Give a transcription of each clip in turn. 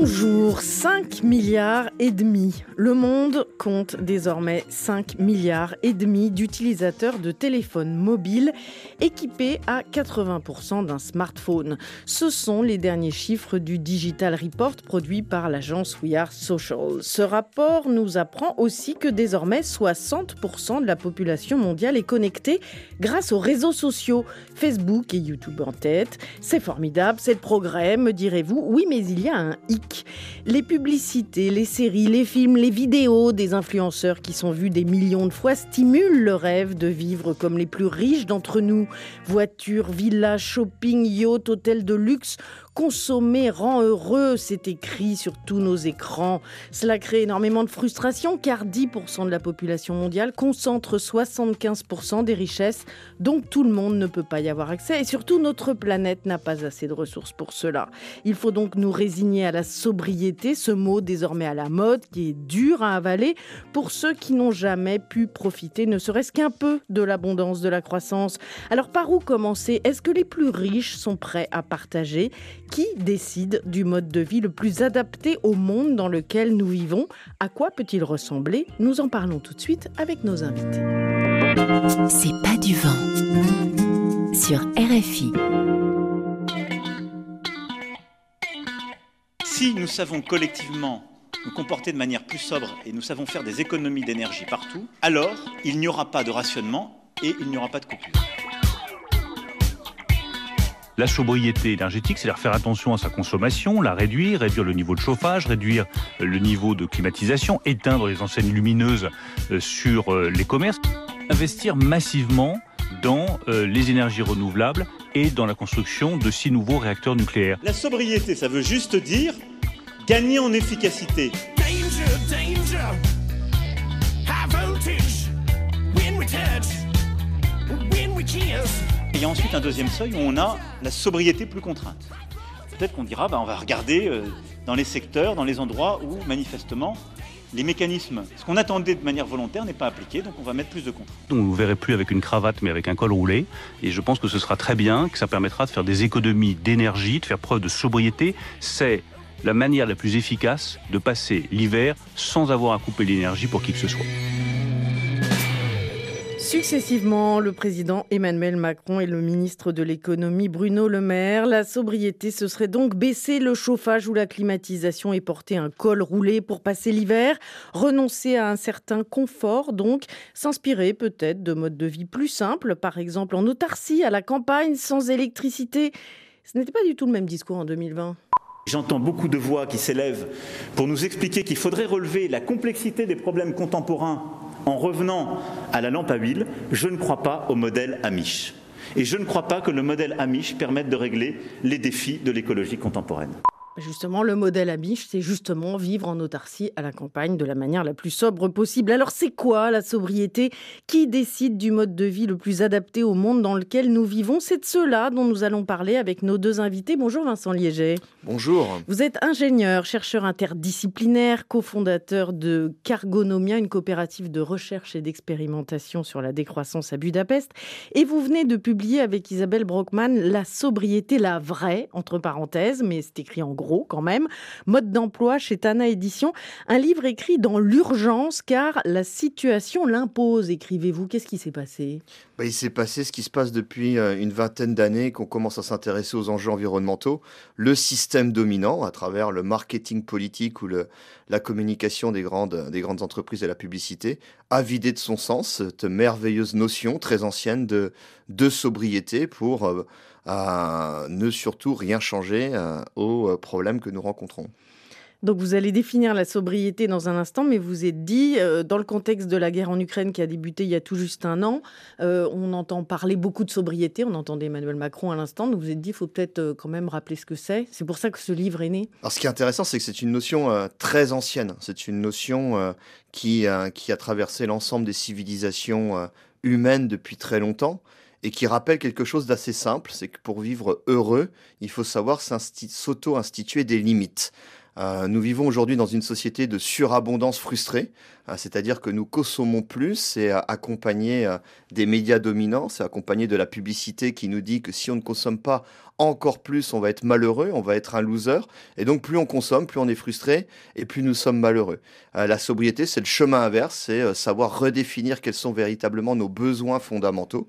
Bonjour, 5 milliards et demi. Le monde compte désormais 5 milliards et demi d'utilisateurs de téléphones mobiles équipés à 80% d'un smartphone. Ce sont les derniers chiffres du Digital Report produit par l'agence We Are Social. Ce rapport nous apprend aussi que désormais 60% de la population mondiale est connectée grâce aux réseaux sociaux, Facebook et YouTube en tête. C'est formidable, c'est le progrès, me direz-vous. Oui, mais il y a un les publicités, les séries, les films, les vidéos des influenceurs qui sont vus des millions de fois stimulent le rêve de vivre comme les plus riches d'entre nous. Voitures, villas, shopping, yachts, hôtels de luxe Consommer rend heureux, c'est écrit sur tous nos écrans. Cela crée énormément de frustration car 10% de la population mondiale concentre 75% des richesses, donc tout le monde ne peut pas y avoir accès et surtout notre planète n'a pas assez de ressources pour cela. Il faut donc nous résigner à la sobriété, ce mot désormais à la mode qui est dur à avaler pour ceux qui n'ont jamais pu profiter ne serait-ce qu'un peu de l'abondance de la croissance. Alors par où commencer? Est-ce que les plus riches sont prêts à partager? Qui décide du mode de vie le plus adapté au monde dans lequel nous vivons À quoi peut-il ressembler? Nous en parlons tout de suite avec nos invités. C'est pas du vent sur RFI. Si nous savons collectivement nous comporter de manière plus sobre et nous savons faire des économies d'énergie partout, alors il n'y aura pas de rationnement et il n'y aura pas de coupure. La sobriété énergétique, c'est-à-dire faire attention à sa consommation, la réduire, réduire le niveau de chauffage, réduire le niveau de climatisation, éteindre les enseignes lumineuses euh, sur euh, les commerces, investir massivement dans euh, les énergies renouvelables et dans la construction de six nouveaux réacteurs nucléaires. La sobriété, ça veut juste dire gagner en efficacité. Danger, danger. High voltage. When we touch. When we kiss il y a ensuite un deuxième seuil où on a la sobriété plus contrainte. Peut-être qu'on dira, bah, on va regarder euh, dans les secteurs, dans les endroits où manifestement les mécanismes, ce qu'on attendait de manière volontaire n'est pas appliqué, donc on va mettre plus de contraintes. On ne vous verrait plus avec une cravate, mais avec un col roulé. Et je pense que ce sera très bien, que ça permettra de faire des économies d'énergie, de faire preuve de sobriété. C'est la manière la plus efficace de passer l'hiver sans avoir à couper l'énergie pour qui que ce soit. Successivement, le président Emmanuel Macron et le ministre de l'économie Bruno Le Maire. La sobriété, ce serait donc baisser le chauffage ou la climatisation et porter un col roulé pour passer l'hiver, renoncer à un certain confort, donc s'inspirer peut-être de modes de vie plus simples, par exemple en autarcie, à la campagne, sans électricité. Ce n'était pas du tout le même discours en 2020. J'entends beaucoup de voix qui s'élèvent pour nous expliquer qu'il faudrait relever la complexité des problèmes contemporains en revenant à la lampe à huile, je ne crois pas au modèle Amish. Et je ne crois pas que le modèle Amish permette de régler les défis de l'écologie contemporaine. Justement, le modèle Amish, c'est justement vivre en autarcie à la campagne de la manière la plus sobre possible. Alors, c'est quoi la sobriété Qui décide du mode de vie le plus adapté au monde dans lequel nous vivons? C'est de cela dont nous allons parler avec nos deux invités. Bonjour Vincent Liéger. Bonjour. Vous êtes ingénieur, chercheur interdisciplinaire, cofondateur de Cargonomia, une coopérative de recherche et d'expérimentation sur la décroissance à Budapest. Et vous venez de publier avec Isabelle Brockman La sobriété, la vraie, entre parenthèses, mais c'est écrit en gros quand même. Mode d'emploi chez Tana Édition. Un livre écrit dans l'urgence car la situation l'impose, écrivez-vous. Qu'est-ce qui s'est passé? Bah, Il s'est passé ce qui se passe depuis euh, une vingtaine d'années qu'on commence à s'intéresser aux enjeux environnementaux. Le système dominant à travers le marketing politique ou la communication des grandes, des grandes entreprises et la publicité a vidé de son sens cette merveilleuse notion très ancienne de, sobriété pour... Euh, ne surtout rien changer euh, aux problèmes que nous rencontrons. Donc vous allez définir la sobriété dans un instant, mais vous êtes dit, euh, dans le contexte de la guerre en Ukraine qui a débuté il y a tout juste un an, euh, on entend parler beaucoup de sobriété, on entendait Emmanuel Macron à l'instant, donc vous êtes dit, il faut peut-être euh, quand même rappeler ce que c'est. C'est pour ça que ce livre est né. Alors ce qui est intéressant, c'est que c'est une notion très ancienne, c'est une notion qui, qui a traversé l'ensemble des civilisations humaines depuis très longtemps et qui rappelle quelque chose d'assez simple, c'est que pour vivre heureux, il faut savoir s'auto-instituer des limites. Euh, nous vivons aujourd'hui dans une société de surabondance frustrée, c'est-à-dire que nous consommons plus, c'est euh, accompagné des médias dominants, c'est accompagné de la publicité qui nous dit que si on ne consomme pas encore plus, on va être malheureux, on va être un loser. Et donc, plus on consomme, plus on est frustré et plus nous sommes malheureux. la sobriété, c'est le chemin inverse, c'est savoir redéfinir quels sont véritablement nos besoins fondamentaux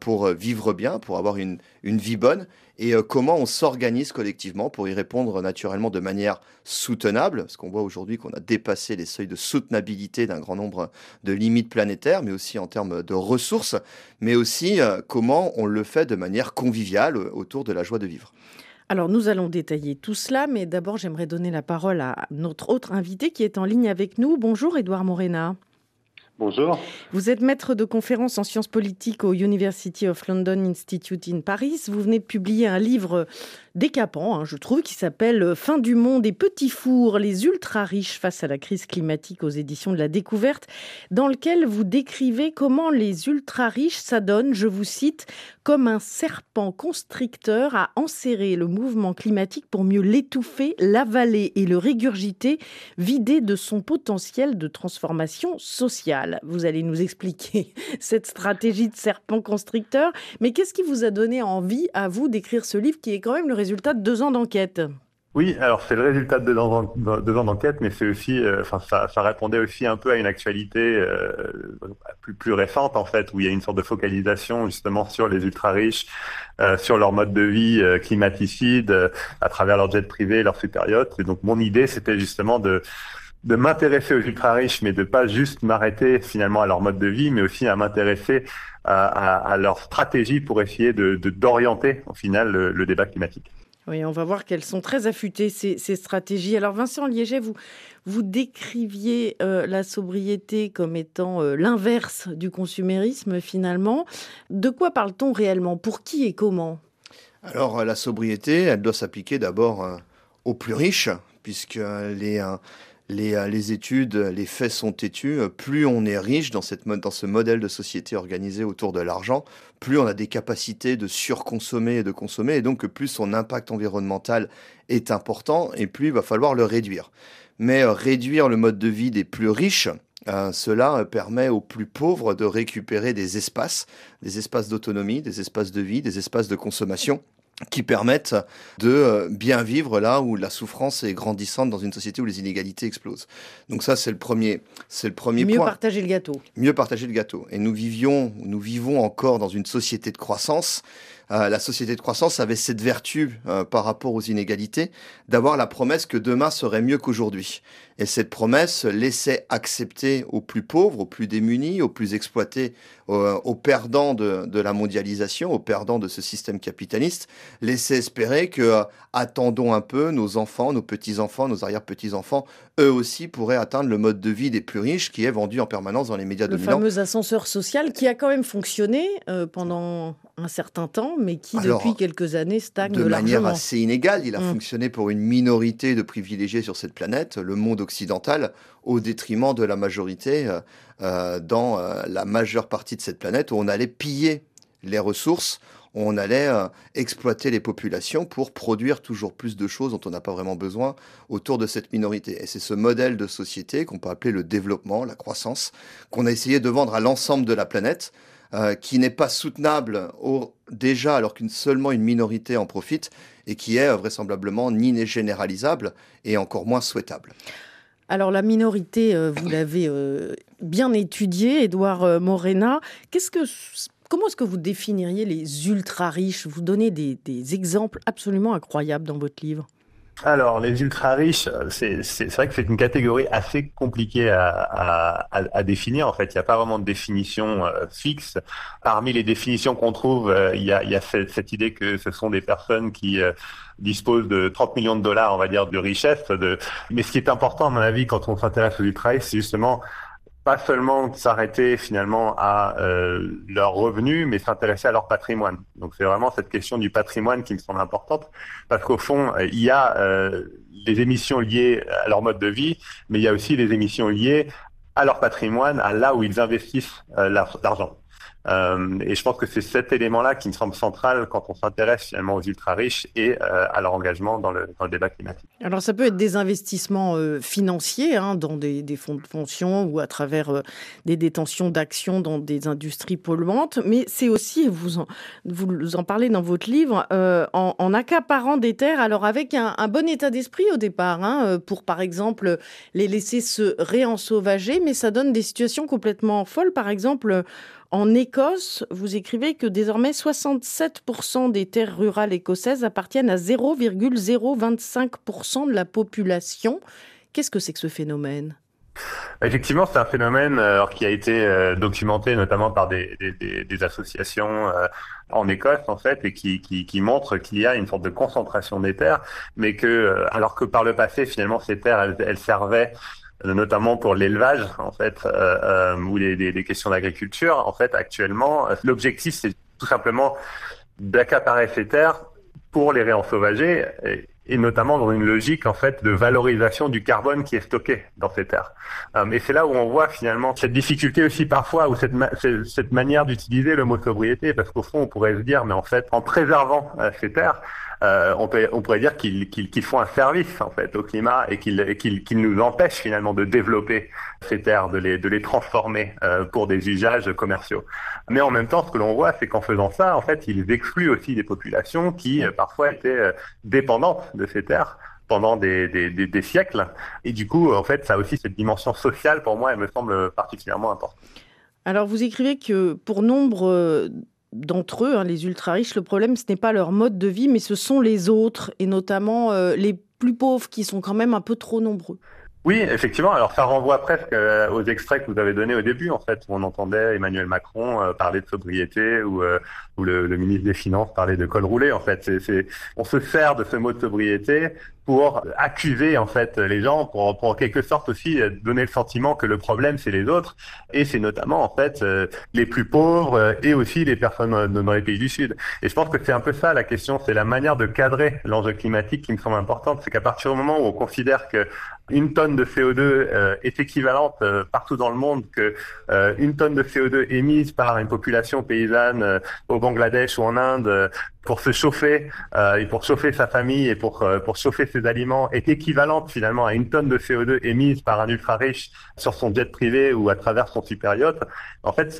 pour vivre bien, pour avoir une, une vie bonne et comment on s'organise collectivement pour y répondre naturellement de manière soutenable, parce qu'on voit aujourd'hui qu'on a dépassé les seuils de soutenabilité d'un grand nombre de limites planétaires, mais aussi en termes de ressources, mais aussi euh, comment on le fait de manière conviviale autour de la joie de vivre. Alors nous allons détailler tout cela, mais d'abord j'aimerais donner la parole à notre autre invité qui est en ligne avec nous. Bonjour Edouard Morena. Bonjour. Vous êtes maître de conférence en sciences politiques au University of London Institute in Paris. Vous venez de publier un livre décapant, hein, je trouve, qui s'appelle Fin du monde et petits fours, les ultra riches face à la crise climatique aux éditions de la découverte, dans lequel vous décrivez comment les ultra riches s'adonnent, je vous cite, comme un serpent constricteur à enserrer le mouvement climatique pour mieux l'étouffer, l'avaler et le régurgiter, vider de son potentiel de transformation sociale. Vous allez nous expliquer cette stratégie de serpent constricteur, mais qu'est-ce qui vous a donné envie à vous d'écrire ce livre qui est quand même le résultat de deux ans d'enquête? Oui, alors c'est le résultat de deux ans, d'enquête, mais c'est aussi, euh, ça, répondait aussi un peu à une actualité euh, plus, récente en fait, où il y a une sorte de focalisation justement sur les ultra riches, euh, sur leur mode de vie climaticide, à travers leur jet privé, leur super yacht. Et donc mon idée, c'était justement de de m'intéresser aux ultra riches, mais de pas juste m'arrêter finalement à leur mode de vie, mais aussi à m'intéresser à, leur stratégie pour essayer de d'orienter au final le, débat climatique. Oui, on va voir qu'elles sont très affûtées, ces, stratégies. Alors Vincent Liéget, vous, vous décriviez euh, la sobriété comme étant euh, l'inverse du consumérisme finalement. De quoi parle-t-on réellement? Pour qui et comment? Alors euh, la sobriété, elle doit s'appliquer d'abord aux plus riches, puisque les euh, les, études, les faits sont têtus. Plus on est riche dans, cette, dans ce modèle de société organisé autour de l'argent, plus on a des capacités de surconsommer et de consommer, et donc plus son impact environnemental est important, et plus il va falloir le réduire. Mais euh, réduire le mode de vie des plus riches, euh, cela permet aux plus pauvres de récupérer des espaces, des espaces d'autonomie, des espaces de vie, des espaces de consommation qui permettent de euh, bien vivre là où la souffrance est grandissante dans une société où les inégalités explosent. Donc ça, c'est le premier, c'est le premier Mieux point. Mieux partager le gâteau. Mieux partager le gâteau. Et nous vivions, nous vivons encore dans une société de croissance. Euh, la société de croissance avait cette vertu euh, par rapport aux inégalités d'avoir la promesse que demain serait mieux qu'aujourd'hui. Et cette promesse laissait accepter aux plus pauvres, aux plus démunis, aux plus exploités, aux, perdants de, la mondialisation, aux perdants de ce système capitaliste, laissait espérer que, euh, attendons un peu, nos enfants, nos petits-enfants, nos arrière-petits-enfants, eux aussi pourraient atteindre le mode de vie des plus riches qui est vendu en permanence dans les médias le dominants. Le fameux ascenseur social qui a quand même fonctionné euh, pendant un certain temps, mais qui depuis quelques années stagne de manière assez inégale. Il a mmh. fonctionné pour une minorité de privilégiés sur cette planète, le monde occidentale au détriment de la majorité euh, euh, dans euh, la majeure partie de cette planète où on allait piller les ressources, on allait exploiter les populations pour produire toujours plus de choses dont on n'a pas vraiment besoin autour de cette minorité. Et c'est ce modèle de société qu'on peut appeler le développement, la croissance, qu'on a essayé de vendre à l'ensemble de la planète, qui n'est pas soutenable déjà alors qu'une seulement une minorité en profite et qui est vraisemblablement ni généralisable et encore moins souhaitable. Alors la minorité, euh, vous l'avez euh, bien étudiée, Édouard euh, Morena. Qu'est-ce que, comment est-ce que vous définiriez les ultra riches Vous donnez des, exemples absolument incroyables dans votre livre. alors, les ultra riches, c'est vrai que c'est une catégorie assez compliquée à, définir. En fait, il n'y a pas vraiment de définition euh, fixe. Parmi les définitions qu'on trouve, euh, il y, a, cette, idée que ce sont des personnes qui euh, disposent de 30 millions de dollars, on va dire, de richesse. Mais ce qui est important, à mon avis, quand on s'intéresse ultra riches, c'est justement pas seulement s'arrêter finalement à euh, leurs revenus, mais s'intéresser à leur patrimoine. Donc c'est vraiment cette question du patrimoine qui me semble importante, parce qu'au fond, il y a euh, les émissions liées à leur mode de vie, mais il y a aussi les émissions liées à leur patrimoine, à là où ils investissent euh, l'argent. Euh, et je pense que c'est cet élément-là qui me semble central quand on s'intéresse finalement aux ultra-riches et euh, à leur engagement dans le, débat climatique. Alors ça peut être des investissements euh, financiers hein, dans des, fonds de pension ou à travers des détentions d'actions dans des industries polluantes, mais c'est aussi, vous en, vous en parlez dans votre livre, en, en, accaparant des terres, alors avec un, un bon état d'esprit au départ, hein, pour par exemple les laisser se réensauvager, mais ça donne des situations complètement folles, par exemple en Écosse, vous écrivez que désormais 67% des terres rurales écossaises appartiennent à 0,025% de la population. Qu'est-ce que c'est que ce phénomène? Effectivement, c'est un phénomène euh, qui a été euh, documenté notamment par des, associations euh, en Écosse en fait et qui, qui, montre qu'il y a une sorte de concentration des terres, mais que alors que par le passé finalement ces terres elles servaient notamment pour l'élevage en fait euh, euh, ou les, les, questions d'agriculture. En fait, actuellement, l'objectif c'est tout simplement d'accaparer ces terres pour les réensauvager et, et, notamment dans une logique en fait de valorisation du carbone qui est stocké dans ces terres. Euh, et c'est là où on voit finalement cette difficulté aussi parfois ou cette, cette manière d'utiliser le mot sobriété parce qu'au fond on pourrait se dire mais en fait en préservant euh, ces terres euh, on, pourrait dire qu'ils font un service en fait au climat et qu'ils nous empêchent finalement de développer ces terres, de les, transformer euh, pour des usages commerciaux. Mais en même temps, ce que l'on voit, c'est qu'en faisant ça, en fait, ils excluent aussi des populations qui euh, parfois étaient dépendantes de ces terres pendant des, des, siècles. Et du coup, en fait, ça a aussi cette dimension sociale, pour moi, elle me semble particulièrement importante. Alors, vous écrivez que pour nombre d'entre eux, hein, les ultra-riches, le problème, ce n'est pas leur mode de vie, mais ce sont les autres, et notamment euh, les plus pauvres, qui sont quand même un peu trop nombreux. Oui, effectivement. Alors ça renvoie presque euh, aux extraits que vous avez donnés au début, en fait, où on entendait Emmanuel Macron euh, parler de sobriété ou, le, ministre des Finances parler de col roulé. En fait, on se sert de ce mot de sobriété pour accuser en fait les gens, pour, pour en quelque sorte aussi euh, donner le sentiment que le problème c'est les autres, et c'est notamment en fait euh, les plus pauvres euh, et aussi les personnes dans les pays du Sud. Et je pense que c'est un peu ça la question, c'est la manière de cadrer l'enjeu climatique qui me semble importante, c'est qu'à partir du moment où on considère que une tonne de CO2 est équivalente partout dans le monde que une tonne de CO2 émise par une population paysanne au Bangladesh ou en Inde pour se chauffer euh, et pour chauffer sa famille et pour euh, pour chauffer ses aliments est équivalente finalement à une tonne de CO2 émise par un ultra riche sur son jet privé ou à travers son super yacht. En fait,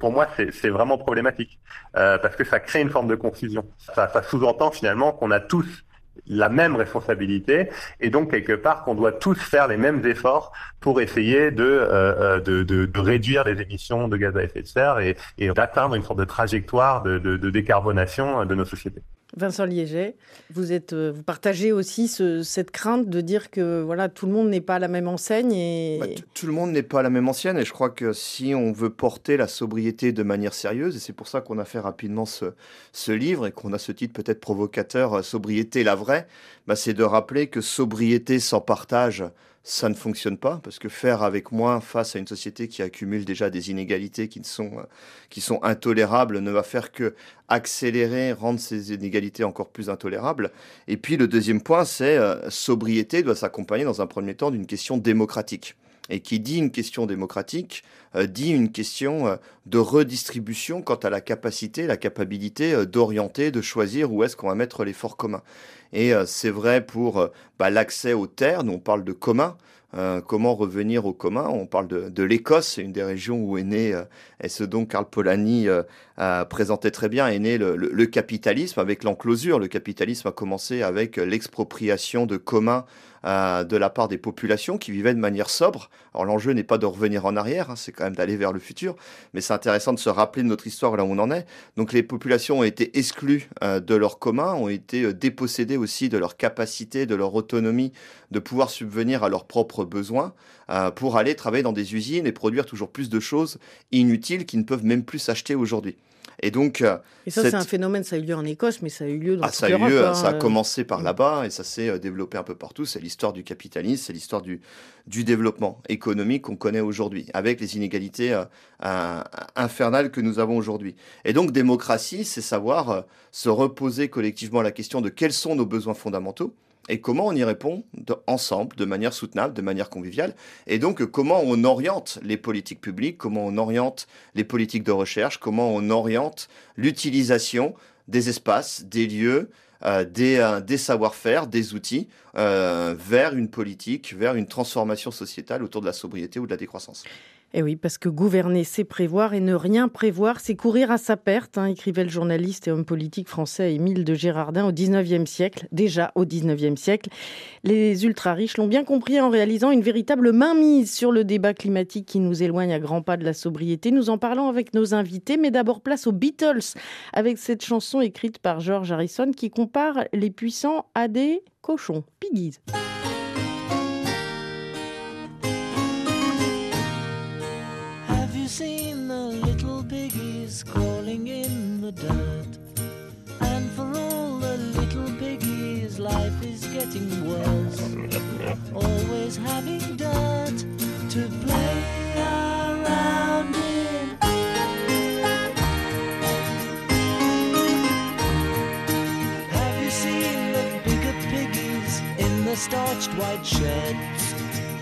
pour moi, c'est, vraiment problématique euh, parce que ça crée une forme de confusion. Ça, ça sous-entend finalement qu'on a tous la même responsabilité et donc quelque part qu'on doit tous faire les mêmes efforts pour essayer de, euh, euh, de, de, réduire les émissions de gaz à effet de serre et, et d'atteindre une sorte de trajectoire de, de décarbonation de nos sociétés. Vincent Liéget, vous, êtes, euh, vous partagez aussi ce, cette crainte de dire que voilà, tout le monde n'est pas à la même enseigne. Et... Bah, tout le monde n'est pas à la même enseigne et je crois que si on veut porter la sobriété de manière sérieuse, et c'est pour ça qu'on a fait rapidement ce, ce livre et qu'on a ce titre peut-être provocateur, euh, Sobriété la vraie, bah, c'est de rappeler que sobriété sans partage, ça ne fonctionne pas parce que faire avec moins face à une société qui accumule déjà des inégalités qui sont euh, qui sont intolérables ne va faire que accélérer, rendre ces inégalités encore plus intolérables. Et puis le deuxième point, c'est euh, sobriété doit s'accompagner dans un premier temps d'une question démocratique. Et qui dit une question démocratique, euh, dit une question de redistribution quant à la capacité, la capacité d'orienter, de choisir où est-ce qu'on va mettre l'effort commun. Et euh, c'est vrai pour euh, bah, l'accès aux terres, nous on parle de commun. Euh, comment revenir au commun On parle de, l'Écosse, une des régions où est né, et ce dont Karl Polanyi a présenté très bien, est né le, le, capitalisme avec l'enclosure. Le capitalisme a commencé avec l'expropriation de communs de la part des populations qui vivaient de manière sobre. Alors l'enjeu n'est pas de revenir en arrière, hein, c'est quand même d'aller vers le futur, mais c'est intéressant de se rappeler de notre histoire là où on en est. Donc les populations ont été exclues euh, de leur commun, ont été euh, dépossédées aussi de leur capacité, de leur autonomie de pouvoir subvenir à leurs propres besoins euh, pour aller travailler dans des usines et produire toujours plus de choses inutiles qui ne peuvent même plus s'acheter aujourd'hui. Et donc, euh, et ça, c'est un phénomène, ça a eu lieu en Écosse, mais ça a eu lieu dans ah, ça a eu lieu, hein, ça a commencé par là-bas et ça s'est euh, développé un peu partout. C'est l'histoire du capitalisme, c'est l'histoire du, du développement économique qu'on connaît aujourd'hui, avec les inégalités euh, infernales que nous avons aujourd'hui. Et donc, démocratie, c'est savoir se reposer collectivement la question de quels sont nos besoins fondamentaux et comment on y répond ensemble, de manière soutenable, de manière conviviale, et donc comment on oriente les politiques publiques, comment on oriente les politiques de recherche, comment on oriente l'utilisation des espaces, des lieux, euh, des, euh, des savoir-faire, des outils euh, vers une politique, vers une transformation sociétale autour de la sobriété ou de la décroissance? Et eh oui, parce que gouverner, c'est prévoir et ne rien prévoir, c'est courir à sa perte, hein, écrivait le journaliste et homme politique français Émile de Girardin au 19e siècle, déjà au 19e siècle. Les ultra-riches l'ont bien compris en réalisant une véritable mainmise sur le débat climatique qui nous éloigne à grands pas de la sobriété. Nous en parlons avec nos invités, mais d'abord place aux Beatles, avec cette chanson écrite par George Harrison qui compare les puissants à des cochons, piggies. The dirt. And for all the little piggies, life is getting worse. Always having dirt to play around in. Have you seen the bigger piggies in the starched white sheds?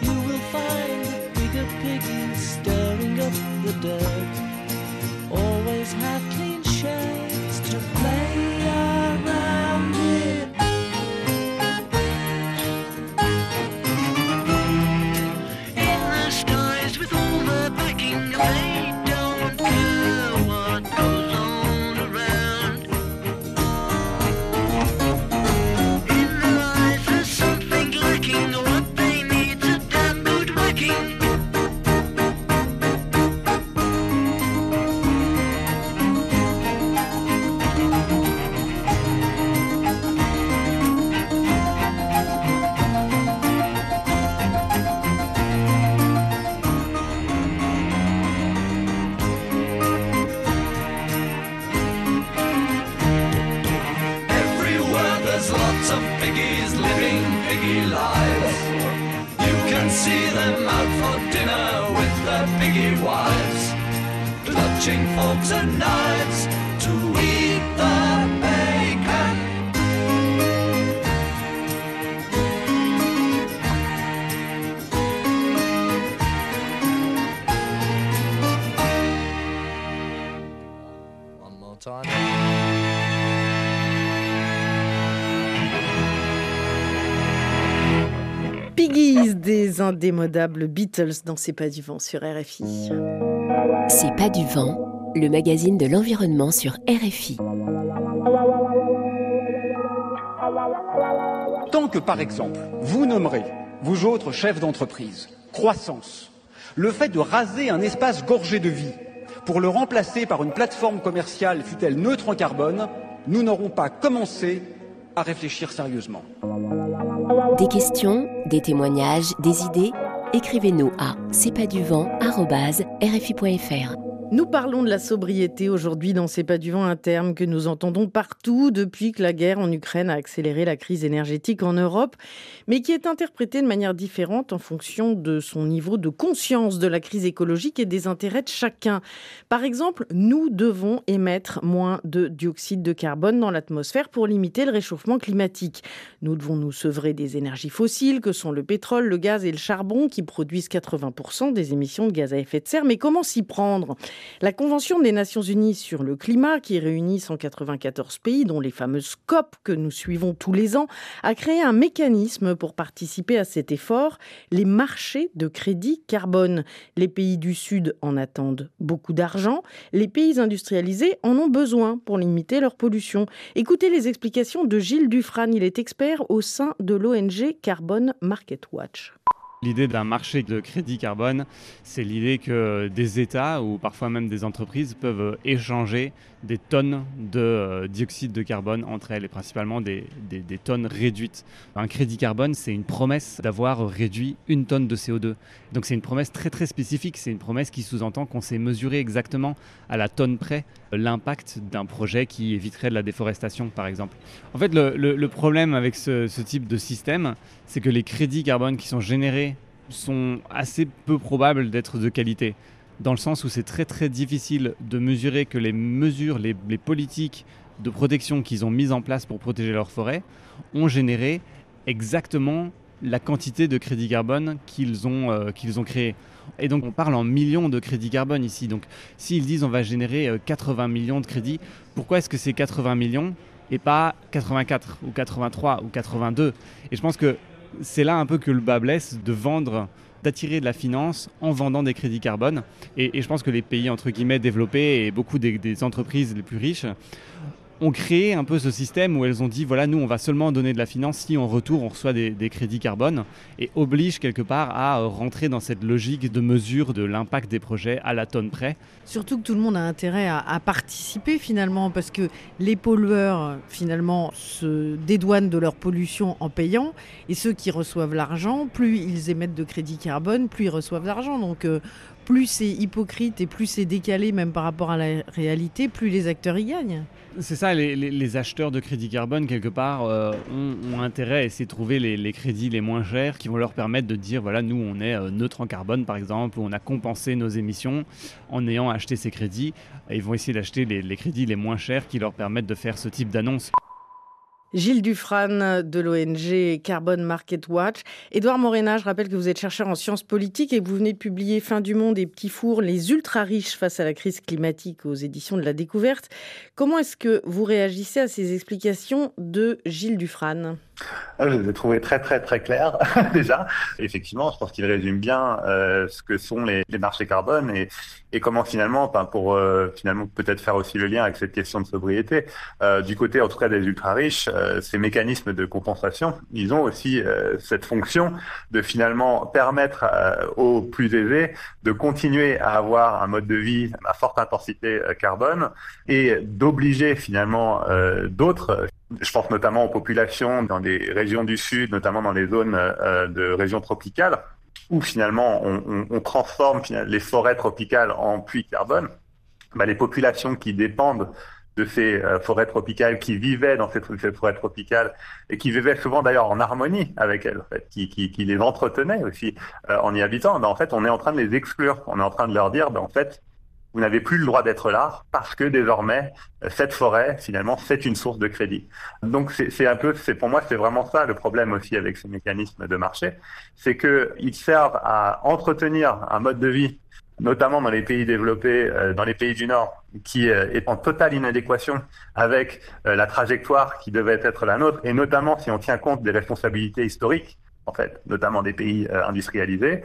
You will find the bigger piggies stirring up the dirt always have clean shades to play around in. The with all the backing they don't care what goes on around. In their eyes there's something lacking, what they a damn good. Des indémodables Beatles dans C'est pas du vent sur RFI. C'est pas du vent, le magazine de l'environnement sur RFI. Tant que par exemple, vous nommerez, vous autres chefs d'entreprise, croissance, le fait de raser un espace gorgé de vie pour le remplacer par une plateforme commerciale fut-elle neutre en carbone, nous n'aurons pas commencé à réfléchir sérieusement. Des questions, des témoignages, des idées Écrivez-nous à c'est. Nous parlons de la sobriété aujourd'hui dans C'est pas du vent, un terme que nous entendons partout depuis que la guerre en Ukraine a accéléré la crise énergétique en Europe, mais qui est interprété de manière différente en fonction de son niveau de conscience de la crise écologique et des intérêts de chacun. Par exemple, nous devons émettre moins de dioxyde de carbone dans l'atmosphère pour limiter le réchauffement climatique. Nous devons nous sevrer des énergies fossiles que sont le pétrole, le gaz et le charbon qui produisent 80% des émissions de gaz à effet de serre. Mais comment s'y prendre? La Convention des Nations Unies sur le climat, qui réunit 194 pays, dont les fameuses COP que nous suivons tous les ans, a créé un mécanisme pour participer à cet effort, les marchés de crédit carbone. Les pays du Sud en attendent beaucoup d'argent, les pays industrialisés en ont besoin pour limiter leur pollution. Écoutez les explications de Gilles Dufran, il est expert au sein de l'ONG Carbone Market Watch. L'idée d'un marché de crédit carbone, c'est l'idée que des États ou parfois même des entreprises peuvent échanger des tonnes de euh, dioxyde de carbone entre elles et principalement des, tonnes réduites. Un crédit carbone, c'est une promesse d'avoir réduit une tonne de CO2. Donc c'est une promesse très très spécifique, c'est une promesse qui sous-entend qu'on sait mesurer exactement à la tonne près l'impact d'un projet qui éviterait de la déforestation par exemple. En fait le, problème avec ce type de système, c'est que les crédits carbone qui sont générés sont assez peu probables d'être de qualité dans le sens où c'est très très difficile de mesurer que les mesures, les, politiques de protection qu'ils ont mises en place pour protéger leurs forêts ont généré exactement la quantité de crédits carbone qu'ils ont, euh, qu'ils ont créé. Et donc on parle en millions de crédits carbone ici. Donc s'ils disent on va générer 80 euh, millions de crédits, pourquoi est-ce que c'est 80 millions et pas 84 ou 83 ou 82 Et je pense que c'est là un peu que le bas blesse de vendre d'attirer de la finance en vendant des crédits carbone. Et, je pense que les pays, entre guillemets, développés et beaucoup des entreprises les plus riches ont créé un peu ce système où elles ont dit voilà, nous, on va seulement donner de la finance si en retour on reçoit des, crédits carbone et oblige quelque part à euh, rentrer dans cette logique de mesure de l'impact des projets à la tonne près. Surtout que tout le monde a intérêt à, participer finalement parce que les pollueurs finalement se dédouanent de leur pollution en payant et ceux qui reçoivent l'argent, plus ils émettent de crédits carbone, plus ils reçoivent l'argent. Donc euh, plus c'est hypocrite et plus c'est décalé même par rapport à la réalité, plus les acteurs y gagnent. C'est ça, les, acheteurs de crédits carbone, quelque part, euh, ont, intérêt à essayer de trouver les, crédits les moins chers qui vont leur permettre de dire, voilà, nous, on est euh, neutre en carbone, par exemple, ou on a compensé nos émissions en ayant acheté ces crédits. ils vont essayer d'acheter les crédits les moins chers qui leur permettent de faire ce type d'annonce. Gilles Dufran de l'ONG Carbon Market Watch. Édouard Morena, je rappelle que vous êtes chercheur en sciences politiques et que vous venez de publier Fin du monde et Petits fours, les ultra riches face à la crise climatique aux éditions de la découverte. Comment est-ce que vous réagissez à ces explications de Gilles Dufran ah, je les ai trouvées très très très claires déjà. Effectivement, je pense qu'il résume bien euh, ce que sont les, marchés carbone et, comment finalement, pour euh, finalement peut-être faire aussi le lien avec cette question de sobriété, euh, du côté en tout cas des ultra riches, ces mécanismes de compensation, ils ont aussi cette fonction de finalement permettre aux plus aisés de continuer à avoir un mode de vie à forte intensité carbone et d'obliger finalement d'autres je pense notamment aux populations dans des régions du sud, notamment dans les zones euh, de régions tropicales, où finalement on, transforme les forêts tropicales en puits carbone. Bah, les populations qui dépendent de ces euh, forêts tropicales, qui vivaient dans ces, forêts tropicales et qui vivaient souvent d'ailleurs en harmonie avec elles, qui, les entretenaient aussi euh, en y habitant, bah, en fait on est en train de les exclure. On est en train de leur dire, bah, en fait, vous n'avez plus le droit d'être là parce que désormais cette forêt finalement c'est une source de crédit. Donc c'est un peu, c'est pour moi c'est vraiment ça le problème aussi avec ces mécanismes de marché, c'est que ils servent à entretenir un mode de vie, notamment dans les pays développés, euh, dans les pays du Nord, qui euh, est en totale inadéquation avec euh, la trajectoire qui devait être la nôtre, et notamment si on tient compte des responsabilités historiques en fait, notamment des pays industrialisés,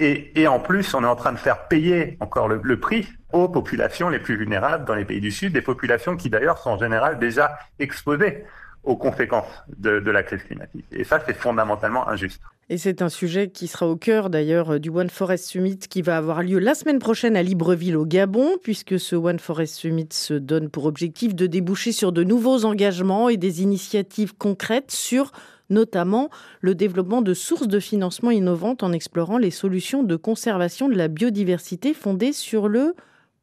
et, en plus, on est en train de faire payer encore le, prix aux populations les plus vulnérables dans les pays du Sud, des populations qui d'ailleurs sont en général déjà exposées aux conséquences de, la crise climatique. Et ça, c'est fondamentalement injuste. Et c'est un sujet qui sera au cœur d'ailleurs du One Forest Summit qui va avoir lieu la semaine prochaine à Libreville au Gabon, puisque ce One Forest Summit se donne pour objectif de déboucher sur de nouveaux engagements et des initiatives concrètes sur notamment le développement de sources de financement innovantes en explorant les solutions de conservation de la biodiversité fondées sur le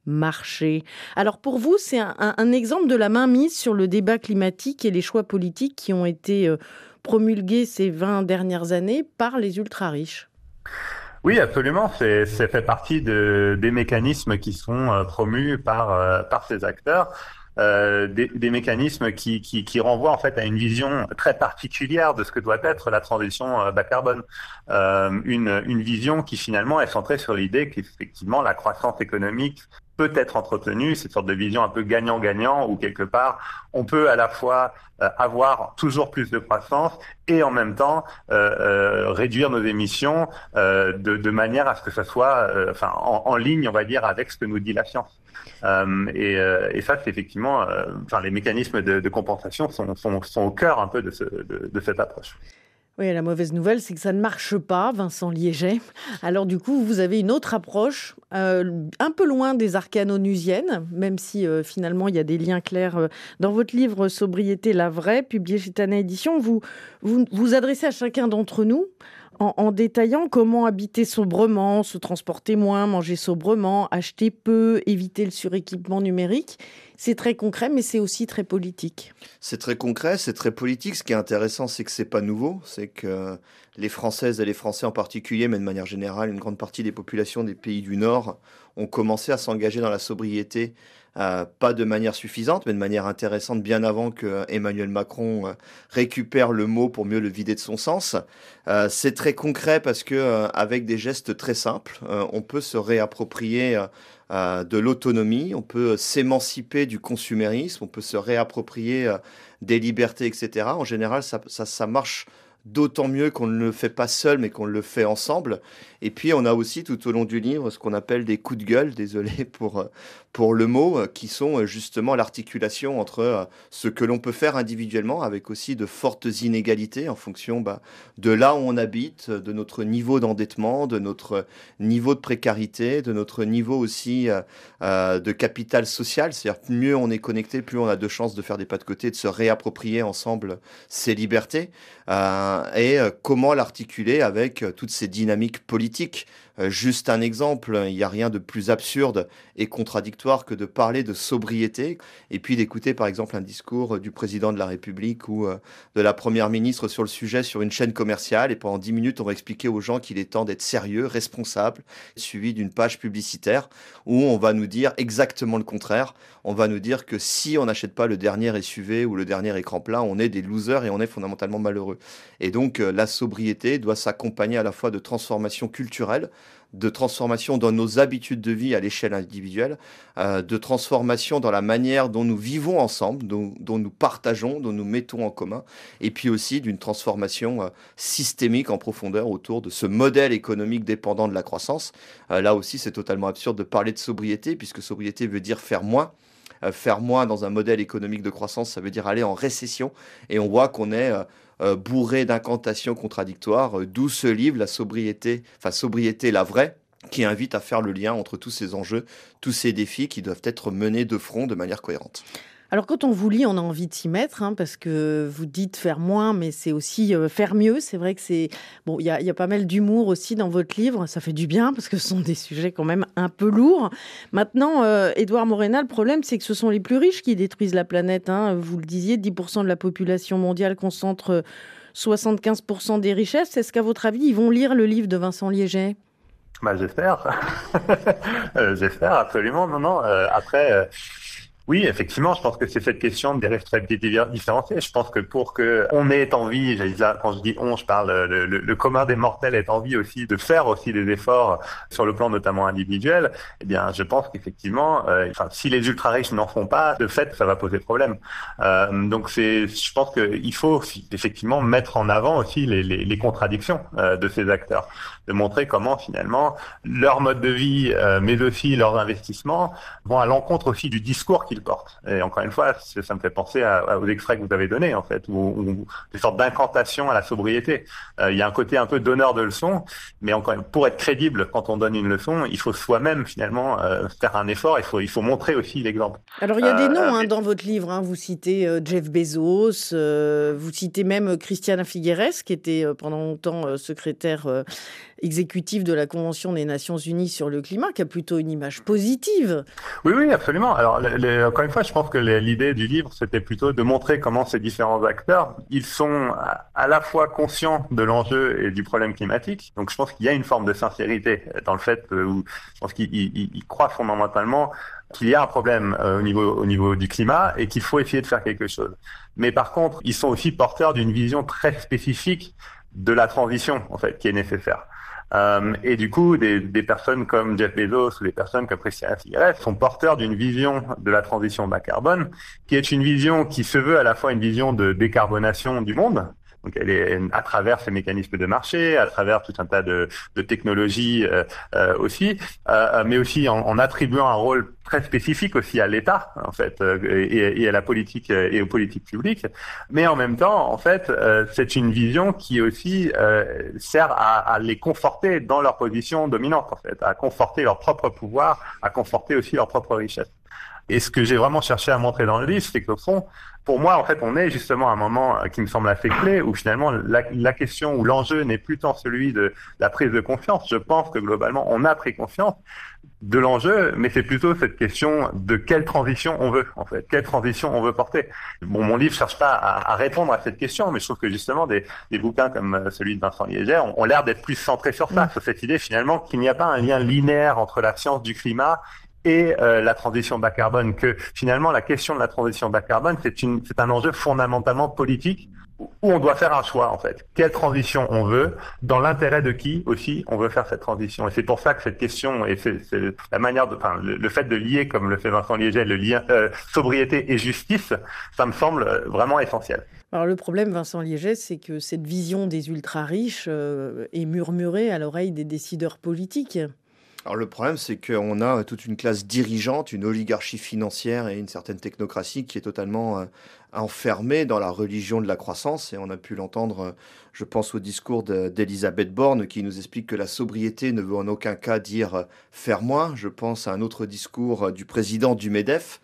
marché. Alors pour vous, c'est un, exemple de la mainmise sur le débat climatique et les choix politiques qui ont été euh, promulgués ces 20 dernières années par les ultra-riches. Oui, absolument. C'est fait partie de, des mécanismes qui sont euh, promus euh, par ces acteurs. Euh, des, mécanismes qui, qui, qui, renvoient en fait à une vision très particulière de ce que doit être la transition euh, bas carbone. Euh, une, une vision qui finalement est centrée sur l'idée qu'effectivement la croissance économique peut être entretenue, cette sorte de vision un peu gagnant-gagnant où quelque part on peut à la fois euh, avoir toujours plus de croissance et en même temps euh, réduire nos émissions de, manière à ce que ça soit en, ligne on va dire avec ce que nous dit la science. Euh, et, euh, ça, c'est effectivement, euh, enfin, les mécanismes de, compensation sont, au cœur un peu de cette approche. Oui, la mauvaise nouvelle, c'est que ça ne marche pas, Vincent Liéget. Alors du coup, vous avez une autre approche, euh, un peu loin des arcanes onusiennes, même si euh, finalement il y a des liens clairs. Euh, dans votre livre Sobriété, la vraie, publié chez Tana Édition, vous, vous adressez à chacun d'entre nous en, détaillant comment habiter sobrement, se transporter moins, manger sobrement, acheter peu, éviter le suréquipement numérique. C'est très concret, mais c'est aussi très politique. C'est très concret, c'est très politique. Ce qui est intéressant, c'est que c'est pas nouveau. C'est que les Françaises et les Français en particulier, mais de manière générale, une grande partie des populations des pays du Nord ont commencé à s'engager dans la sobriété euh, pas de manière suffisante, mais de manière intéressante, bien avant que Emmanuel Macron euh, récupère le mot pour mieux le vider de son sens. Euh, c'est très concret parce que avec des gestes très simples, on peut se réapproprier de l'autonomie, on peut s'émanciper du consumérisme, on peut se réapproprier des libertés, etc. En général, ça marche d'autant mieux qu'on ne le fait pas seul, mais qu'on le fait ensemble. Et puis, on a aussi tout au long du livre ce qu'on appelle des coups de gueule, désolé pour, pour le mot, qui sont justement l'articulation entre ce que l'on peut faire individuellement, avec aussi de fortes inégalités en fonction bah, de là où on habite, de notre niveau d'endettement, de notre niveau de précarité, de notre niveau aussi euh, de capital social. C'est-à-dire, mieux on est connecté, plus on a de chances de faire des pas de côté, de se réapproprier ensemble ses libertés. Euh, et euh, comment l'articuler avec euh, toutes ces dynamiques politiques. Juste un exemple, il n'y a rien de plus absurde et contradictoire que de parler de sobriété et puis d'écouter par exemple un discours du président de la République ou de la première ministre sur le sujet sur une chaîne commerciale et pendant dix minutes on va expliquer aux gens qu'il est temps d'être sérieux, responsable, suivi d'une page publicitaire où on va nous dire exactement le contraire. On va nous dire que si on n'achète pas le dernier SUV ou le dernier écran plat, on est des losers et on est fondamentalement malheureux. Et donc euh, la sobriété doit s'accompagner à la fois de transformations culturelles, de transformations dans nos habitudes de vie à l'échelle individuelle, euh, de transformations dans la manière dont nous vivons ensemble, dont, nous partageons, dont nous mettons en commun, et puis aussi d'une transformation euh, systémique en profondeur autour de ce modèle économique dépendant de la croissance. là aussi, c'est totalement absurde de parler de sobriété, puisque sobriété veut dire faire moins. faire moins dans un modèle économique de croissance, ça veut dire aller en récession. Et on voit qu'on est euh, bourré d'incantations contradictoires, euh, d'où ce livre, La sobriété, enfin sobriété la vraie, qui invite à faire le lien entre tous ces enjeux, tous ces défis qui doivent être menés de front de manière cohérente. Alors quand on vous lit, on a envie de s'y mettre, hein, parce que vous dites faire moins, mais c'est aussi euh, faire mieux. C'est vrai que c'est bon, il y a, pas mal d'humour aussi dans votre livre. Ça fait du bien parce que ce sont des sujets quand même un peu lourds. Maintenant, euh, Édouard Morena, le problème, c'est que ce sont les plus riches qui détruisent la planète. Hein. Vous le disiez, 10% de la population mondiale concentre 75% des richesses. Est-ce qu'à votre avis, ils vont lire le livre de Vincent Liéget? Bah, j'espère, euh, j'espère absolument. Non, non. après, oui, effectivement, je pense que c'est cette question des responsabilités différenciées. Je pense que pour que on ait envie, quand je dis on, je parle le, le, commun des mortels ait envie aussi de faire aussi des efforts sur le plan notamment individuel. Eh bien, je pense qu'effectivement, euh, enfin, si les ultra riches n'en font pas, de fait, ça va poser problème. Euh, donc, c'est, je pense qu'il faut effectivement mettre en avant aussi les, les, contradictions euh, de ces acteurs, de montrer comment finalement leur mode de vie, euh, mais aussi leurs investissements, vont à l'encontre aussi du discours qui porte. Et encore une fois, ça me fait penser à, aux extraits que vous avez donnés, en fait, ou, des sortes d'incantations à la sobriété. Euh, il y a un côté un peu donneur de leçons, mais encore pour être crédible quand on donne une leçon, il faut soi-même finalement euh, faire un effort. Il faut, il faut montrer aussi l'exemple. Alors il y a des euh, noms hein, dans votre livre. Hein. Vous citez Jeff Bezos, vous citez même Christiana Figueres, qui était pendant longtemps secrétaire exécutif de la Convention des Nations Unies sur le climat, qui a plutôt une image positive. Oui, oui, absolument. Alors, encore une fois, je pense que l'idée du livre, c'était plutôt de montrer comment ces différents acteurs, ils sont à la fois conscients de l'enjeu et du problème climatique. Donc, je pense qu'il y a une forme de sincérité dans le fait où je pense qu'ils croient fondamentalement qu'il y a un problème euh, au niveau au niveau du climat et qu'il faut essayer de faire quelque chose. Mais par contre, ils sont aussi porteurs d'une vision très spécifique de la transition en fait qui est nécessaire. Euh, et du coup, des, des, personnes comme Jeff Bezos ou des personnes comme Christian Figueres sont porteurs d'une vision de la transition bas carbone, qui est une vision qui se veut à la fois une vision de décarbonation du monde, Donc elle est à travers ces mécanismes de marché, à travers tout un tas de, de technologies aussi, mais aussi en, en, attribuant un rôle très spécifique aussi à l'État en fait et, et, à la politique et aux politiques publiques. Mais en même temps, en fait, c'est une vision qui aussi sert à, à les conforter dans leur position dominante en fait, à conforter leur propre pouvoir, à conforter aussi leur propre richesse. Et ce que j'ai vraiment cherché à montrer dans le livre, c'est qu'au fond, pour moi, en fait, on est justement à un moment qui me semble assez clé où finalement la, la question ou l'enjeu n'est plus tant celui de la prise de confiance. Je pense que globalement, on a pris confiance de l'enjeu, mais c'est plutôt cette question de quelle transition on veut, en fait, quelle transition on veut porter. Bon, mon livre cherche pas à, à répondre à cette question, mais je trouve que justement des, des bouquins comme celui de Vincent Liégère ont, ont l'air d'être plus centrés sur ça, mmh. sur cette idée finalement qu'il n'y a pas un lien linéaire entre la science du climat et euh, la transition bas carbone, que finalement la question de la transition bas carbone, c'est un enjeu fondamentalement politique où on doit faire un choix en fait. Quelle transition on veut, dans l'intérêt de qui aussi on veut faire cette transition. Et c'est pour ça que cette question et la manière le, fait de lier, comme le fait Vincent Liéget, le lien euh, sobriété et justice, ça me semble euh, vraiment essentiel. Alors le problème, Vincent Liéget, c'est que cette vision des ultra riches est murmurée à l'oreille des décideurs politiques. Alors le problème, c'est qu'on a toute une classe dirigeante, une oligarchie financière et une certaine technocratie qui est totalement euh, enfermée dans la religion de la croissance. Et on a pu l'entendre, euh, je pense au discours d'Elisabeth Borne qui nous explique que la sobriété ne veut en aucun cas dire euh, faire moins. Je pense à un autre discours du président du MEDEF.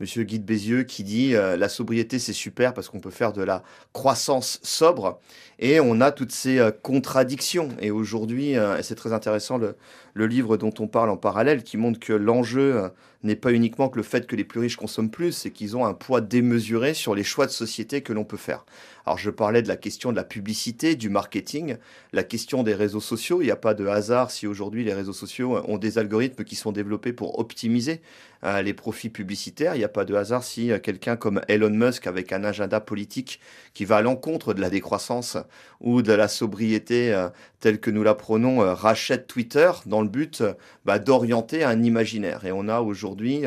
Euh, Monsieur Guy de Bézieux qui dit la sobriété c'est super parce qu'on peut faire de la croissance sobre et on a toutes ces euh, contradictions. Et aujourd'hui, euh, c'est très intéressant, le, le, livre dont on parle en parallèle, qui montre que l'enjeu euh, n'est pas uniquement que le fait que les plus riches consomment plus, c'est qu'ils ont un poids démesuré sur les choix de société que l'on peut faire. Alors je parlais de la question de la publicité, du marketing, la question des réseaux sociaux. Il n'y a pas de hasard si aujourd'hui les réseaux sociaux ont des algorithmes qui sont développés pour optimiser euh, les profits publicitaires. Il n'y a pas de hasard si euh, quelqu'un comme Elon Musk, avec un agenda politique qui va à l'encontre de la décroissance ou de la sobriété euh, telle que nous la prenons, rachète Twitter dans le but bah, d'orienter un imaginaire. Et on a aujourd'hui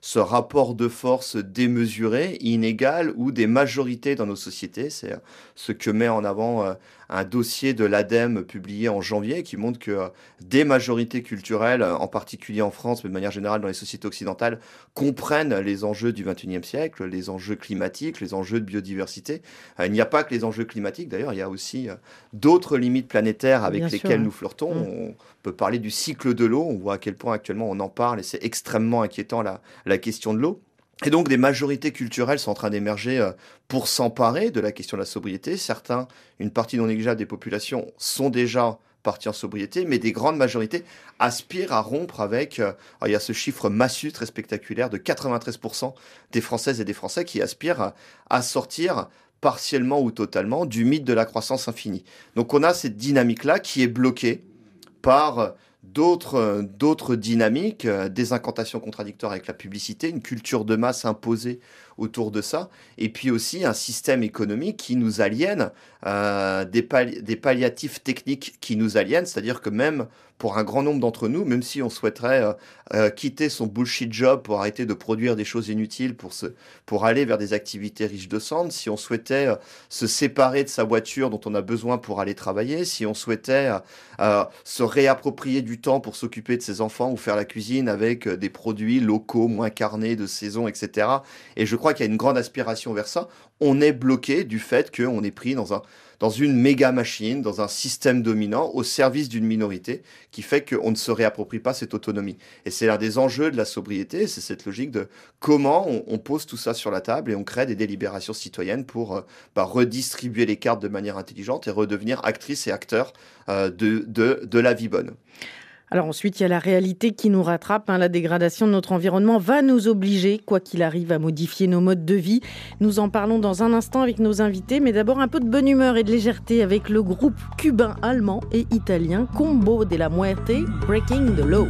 ce rapport de force démesuré, inégal, ou des majorités dans nos sociétés. C'est ce que met en avant un dossier de l'ADEME publié en janvier qui montre que euh, des majorités culturelles, euh, en particulier en France, mais de manière générale dans les sociétés occidentales, comprennent les enjeux du XXIe siècle, les enjeux climatiques, les enjeux de biodiversité. Euh, il n'y a pas que les enjeux climatiques, d'ailleurs, il y a aussi d'autres limites planétaires avec lesquelles nous flirtons. On peut parler du cycle de l'eau, on voit à quel point actuellement on en parle et c'est extrêmement inquiétant la, la question de l'eau. Et donc des majorités culturelles sont en train d'émerger euh, pour s'emparer de la question de la sobriété. Certains, une partie non négligeable des populations sont déjà partis en sobriété, mais des grandes majorités aspirent à rompre avec, euh, il y a ce chiffre massu très spectaculaire de 93% des Françaises et des Français qui aspirent à sortir partiellement ou totalement du mythe de la croissance infinie. Donc on a cette dynamique-là qui est bloquée par d'autres d'autres dynamiques, euh, des incantations contradictoires avec la publicité, une culture de masse imposée autour de ça, et puis aussi un système économique qui nous aliène, euh, des, des palliatifs techniques qui nous aliènent, c'est-à-dire que même pour un grand nombre d'entre nous, même si on souhaiterait euh, euh, quitter son bullshit job pour arrêter de produire des choses inutiles, pour, se, pour aller vers des activités riches de sang, si on souhaitait se séparer de sa voiture dont on a besoin pour aller travailler, si on souhaitait se réapproprier du temps pour s'occuper de ses enfants ou faire la cuisine avec des produits locaux, moins carnés, de saison, etc. Et je crois qu'il y a une grande aspiration vers ça. On est bloqué du fait qu'on est pris dans, un, dans une méga machine, dans un système dominant au service d'une minorité qui fait qu'on ne se réapproprie pas cette autonomie. Et c'est l'un des enjeux de la sobriété, c'est cette logique de comment on, pose tout ça sur la table et on crée des délibérations citoyennes pour euh, bah, redistribuer les cartes de manière intelligente et redevenir actrice et acteur euh, de, de, de la vie bonne. Alors ensuite, il y a la réalité qui nous rattrape. Hein. La dégradation de notre environnement va nous obliger, quoi qu'il arrive, à modifier nos modes de vie. Nous en parlons dans un instant avec nos invités, mais d'abord un peu de bonne humeur et de légèreté avec le groupe cubain, allemand et italien Combo de la Muerte, Breaking the Law.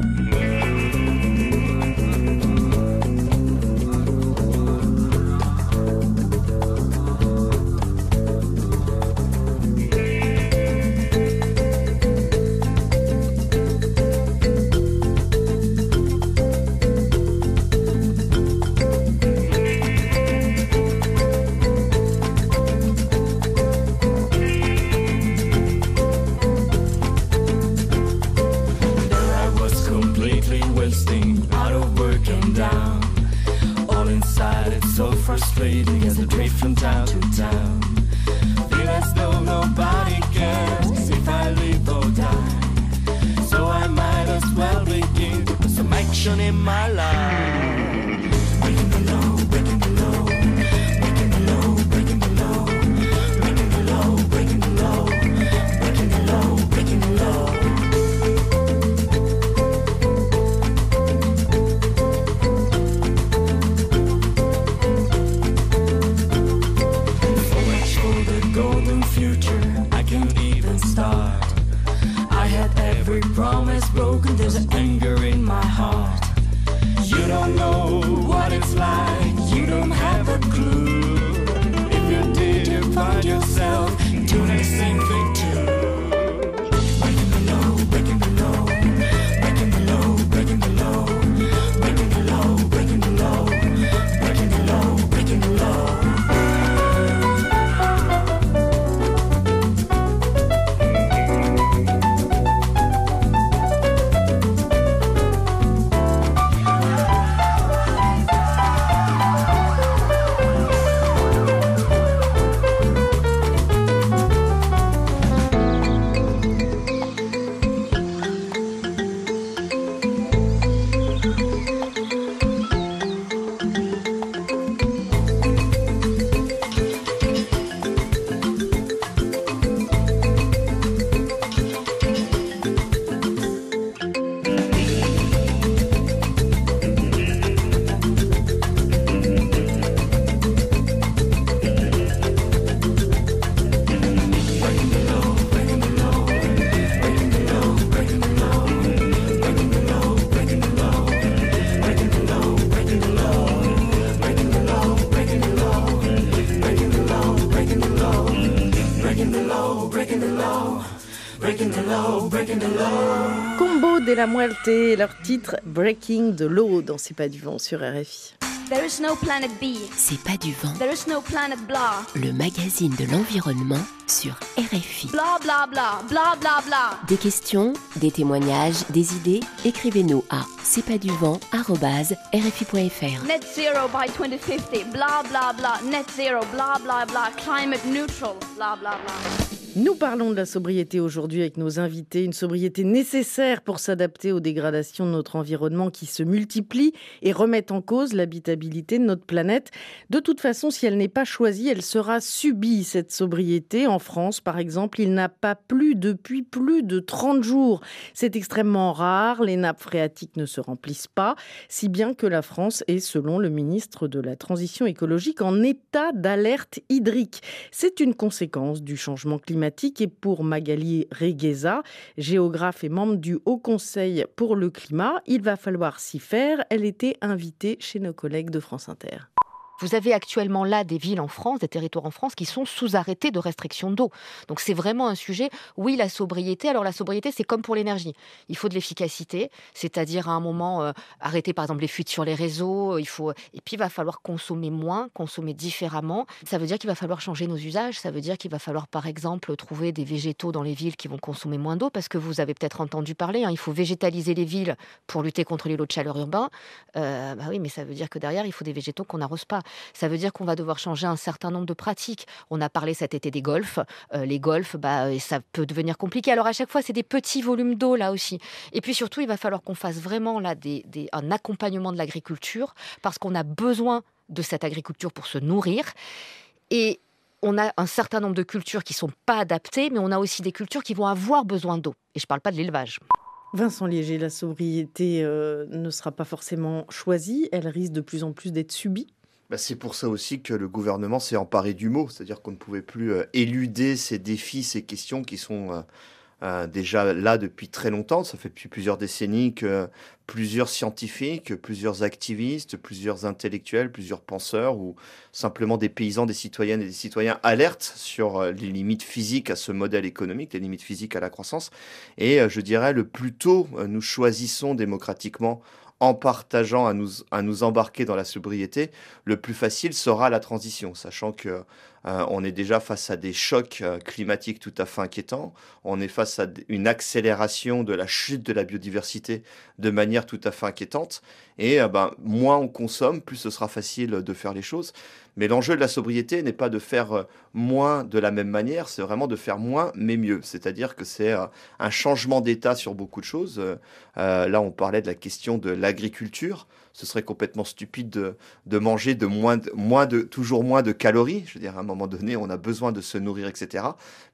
La Muerte, leur titre Breaking the Law dans C'est pas du vent sur RFI. There is no planet B. C'est pas du vent. There is no planet blah. Le magazine de l'environnement sur RFI. Blah blah blah. Blah blah blah. Des questions, des témoignages, des idées, écrivez-nous à c'est pas du vent rfi.fr. Net zero by 2050. Blah blah blah. Net zero. Blah blah blah. Climate neutral. Blah blah blah. Nous parlons de la sobriété aujourd'hui avec nos invités, une sobriété nécessaire pour s'adapter aux dégradations de notre environnement qui se multiplient et remettent en cause l'habitabilité de notre planète. De toute façon, si elle n'est pas choisie, elle sera subie, cette sobriété. En France, par exemple, il n'a pas plu depuis plus de 30 jours. C'est extrêmement rare, les nappes phréatiques ne se remplissent pas, si bien que la France est, selon le ministre de la Transition écologique, en état d'alerte hydrique. C'est une conséquence du changement climatique et pour Magali Regueza, géographe et membre du Haut Conseil pour le climat, il va falloir s'y faire. Elle était invitée chez nos collègues de France Inter. Vous avez actuellement là des villes en France, des territoires en France qui sont sous arrêté de restriction d'eau. Donc c'est vraiment un sujet. Oui, la sobriété. Alors la sobriété, c'est comme pour l'énergie. Il faut de l'efficacité, c'est-à-dire à un moment euh, arrêter par exemple les fuites sur les réseaux. Il faut et puis il va falloir consommer moins, consommer différemment. Ça veut dire qu'il va falloir changer nos usages. Ça veut dire qu'il va falloir par exemple trouver des végétaux dans les villes qui vont consommer moins d'eau parce que vous avez peut-être entendu parler. Hein, il faut végétaliser les villes pour lutter contre les lots de chaleur urbains. Euh, bah oui, mais ça veut dire que derrière il faut des végétaux qu'on n'arrose pas. Ça veut dire qu'on va devoir changer un certain nombre de pratiques. On a parlé cet été des golfs. Euh, les golfs, bah, ça peut devenir compliqué. Alors à chaque fois, c'est des petits volumes d'eau là aussi. Et puis surtout, il va falloir qu'on fasse vraiment là un accompagnement de l'agriculture parce qu'on a besoin de cette agriculture pour se nourrir. Et on a un certain nombre de cultures qui sont pas adaptées, mais on a aussi des cultures qui vont avoir besoin d'eau. Et je ne parle pas de l'élevage. Vincent Léger, la sobriété euh, ne sera pas forcément choisie, elle risque de plus en plus d'être subie. Bah, c'est pour ça aussi que le gouvernement s'est emparé du mot, c'est-à-dire qu'on ne pouvait plus euh, éluder ces défis, ces questions qui sont euh, euh, déjà là depuis très longtemps. Ça fait depuis plusieurs décennies que plusieurs scientifiques, plusieurs activistes, plusieurs intellectuels, plusieurs penseurs ou simplement des paysans, des citoyennes et des citoyens alertent sur les limites physiques à ce modèle économique, les limites physiques à la croissance. Et je dirais, le plus tôt nous choisissons démocratiquement en partageant à nous, à nous embarquer dans la sobriété, le plus facile sera la transition, sachant que euh, on est déjà face à des chocs euh, climatiques tout à fait inquiétants, on est face à une accélération de la chute de la biodiversité de manière tout à fait inquiétante, et euh, ben, moins on consomme, plus ce sera facile de faire les choses. Mais l'enjeu de la sobriété n'est pas de faire euh, moins de la même manière, c'est vraiment de faire moins mais mieux. C'est-à-dire que c'est euh, un changement d'état sur beaucoup de choses. Euh, là, on parlait de la question de l'agriculture. Ce serait complètement stupide de, de manger de moins, de moins de, toujours moins de calories. Je veux dire, à un moment donné, on a besoin de se nourrir, etc.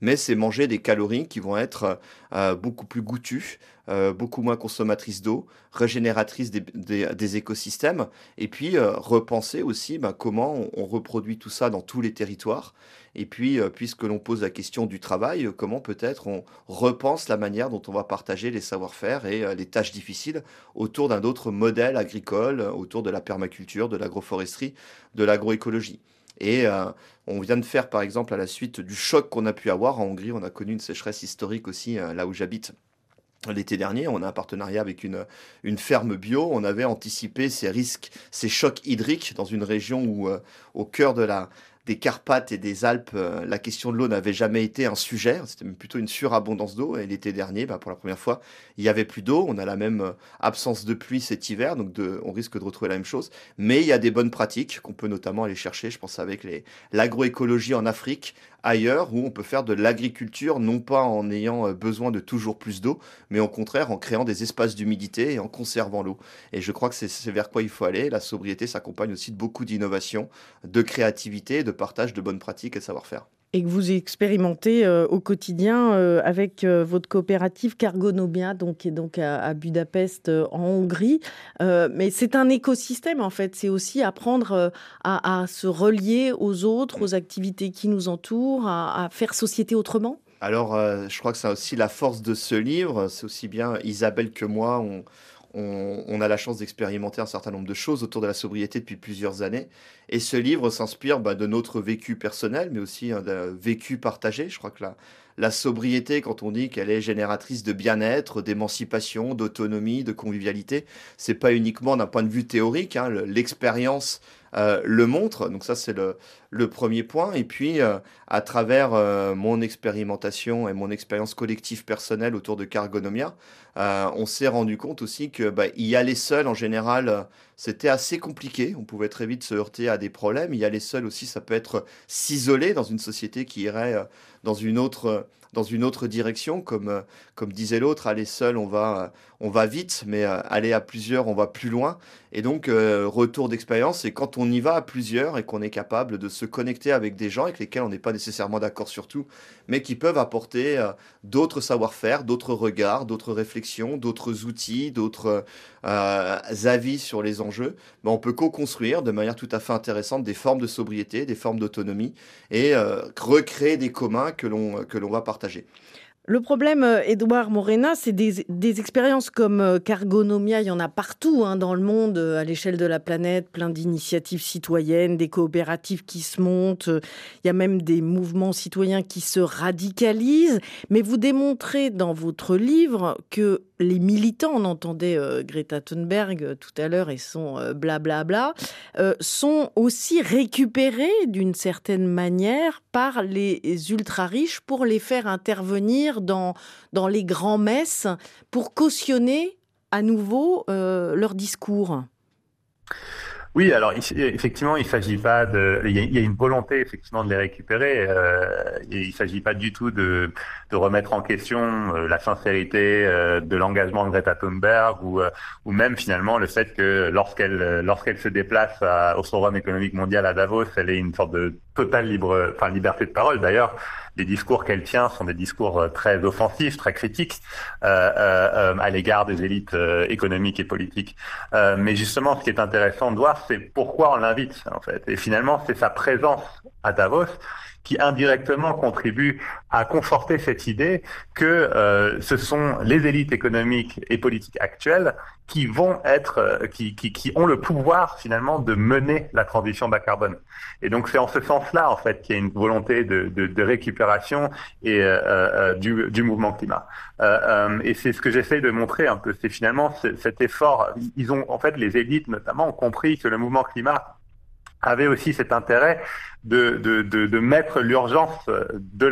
Mais c'est manger des calories qui vont être beaucoup plus goûtues, euh, beaucoup moins consommatrice d'eau, régénératrice des, des, écosystèmes, et puis euh, repenser aussi ben, comment on, reproduit tout ça dans tous les territoires. Et puis, euh, puisque l'on pose la question du travail, comment peut-être on repense la manière dont on va partager les savoir-faire et les tâches difficiles autour d'un autre modèle agricole, autour de la permaculture, de l'agroforesterie, de l'agroécologie. Et on vient de faire, par exemple, à la suite du choc qu'on a pu avoir en Hongrie, on a connu une sécheresse historique aussi là où j'habite L'été dernier, on a un partenariat avec une, ferme bio. On avait anticipé ces risques, ces chocs hydriques dans une région où, euh, au cœur de la, des Carpates et des Alpes, euh, la question de l'eau n'avait jamais été un sujet. C'était plutôt une surabondance d'eau. Et l'été dernier, bah, pour la première fois, il y avait plus d'eau. On a la même euh, absence de pluie cet hiver, donc on risque de retrouver la même chose. Mais il y a des bonnes pratiques qu'on peut notamment aller chercher. Je pense avec l'agroécologie en Afrique, ailleurs où on peut faire de l'agriculture, non pas en ayant euh, besoin de toujours plus d'eau, mais au contraire en créant des espaces d'humidité et en conservant l'eau. Et je crois que c'est vers quoi il faut aller. La sobriété s'accompagne aussi de beaucoup d'innovation, de créativité, de partage de bonnes pratiques et de savoir-faire et que vous expérimentez euh, au quotidien euh, avec euh, votre coopérative Cargonomia, donc, qui est donc à, Budapest en Hongrie. mais c'est un écosystème en fait, c'est aussi apprendre à, se relier aux autres, aux activités qui nous entourent, à, faire société autrement. Alors, je crois que c'est aussi la force de ce livre. C'est aussi bien Isabelle que moi, on, a la chance d'expérimenter un certain nombre de choses autour de la sobriété depuis plusieurs années. Et ce livre s'inspire bah, de notre vécu personnel, mais aussi hein, d'un vécu partagé. Je crois que la, la sobriété, quand on dit qu'elle est génératrice de bien-être, d'émancipation, d'autonomie, de convivialité, c'est pas uniquement d'un point de vue théorique. Hein, l'expérience le montre. Donc ça, c'est le, le, premier point. Et puis, euh, à travers euh, mon expérimentation et mon expérience collective personnelle autour de Cargonomia, on s'est rendu compte aussi que bah, y aller seul, en général, c'était assez compliqué. On pouvait très vite se heurter à des problèmes. Y aller seul aussi, ça peut être s'isoler dans une société qui irait dans une autre dans une autre direction, comme, comme disait l'autre, aller seul, on va, on va vite, mais aller à plusieurs, on va plus loin. Et donc, retour d'expérience, c'est quand on y va à plusieurs et qu'on est capable de se connecter avec des gens avec lesquels on n'est pas nécessairement d'accord sur tout, mais qui peuvent apporter d'autres savoir-faire, d'autres regards, d'autres réflexions, d'autres outils, d'autres avis sur les enjeux. On peut co-construire de manière tout à fait intéressante des formes de sobriété, des formes d'autonomie et recréer des communs que l'on va partager. Le problème, Edouard euh, Morena, c'est des, expériences comme euh, Cargonomia, il y en a partout hein, dans le monde, euh, à l'échelle de la planète, plein d'initiatives citoyennes, des coopératives qui se montent, il y a même des mouvements citoyens qui se radicalisent. Mais vous démontrez dans votre livre que les militants, on entendait Greta Thunberg tout à l'heure et son blablabla, sont aussi récupérés d'une certaine manière par les ultra-riches pour les faire intervenir dans, dans les grands-messes pour cautionner à nouveau euh, leur discours oui, alors effectivement, il s'agit pas de, il y, a, une volonté effectivement de les récupérer. Euh, et il s'agit pas du tout de, de remettre en question euh, la sincérité euh, de l'engagement de Greta Thunberg ou, ou même finalement le fait que lorsqu'elle lorsqu'elle se déplace au Forum économique mondial à Davos, elle ait une sorte de totale libre, enfin liberté de parole. D'ailleurs, les discours qu'elle tient sont des discours euh, très offensifs, très critiques euh, euh, à l'égard des élites économiques et politiques. mais justement, ce qui est intéressant de voir, c'est pourquoi on l'invite en fait. Et finalement, c'est sa présence à Davos qui indirectement contribue à conforter cette idée que euh, ce sont les élites économiques et politiques actuelles qui vont être, euh, qui, qui, qui, ont le pouvoir finalement de mener la transition bas carbone. Et donc c'est en ce sens-là en fait qu'il y a une volonté de, de, de récupération et euh, euh du, du, mouvement climat. Euh, et c'est ce que j'essaie de montrer un peu, c'est finalement cet effort. Ils ont en fait les élites notamment ont compris que le mouvement climat avait aussi cet intérêt de, de, de, de mettre l'urgence de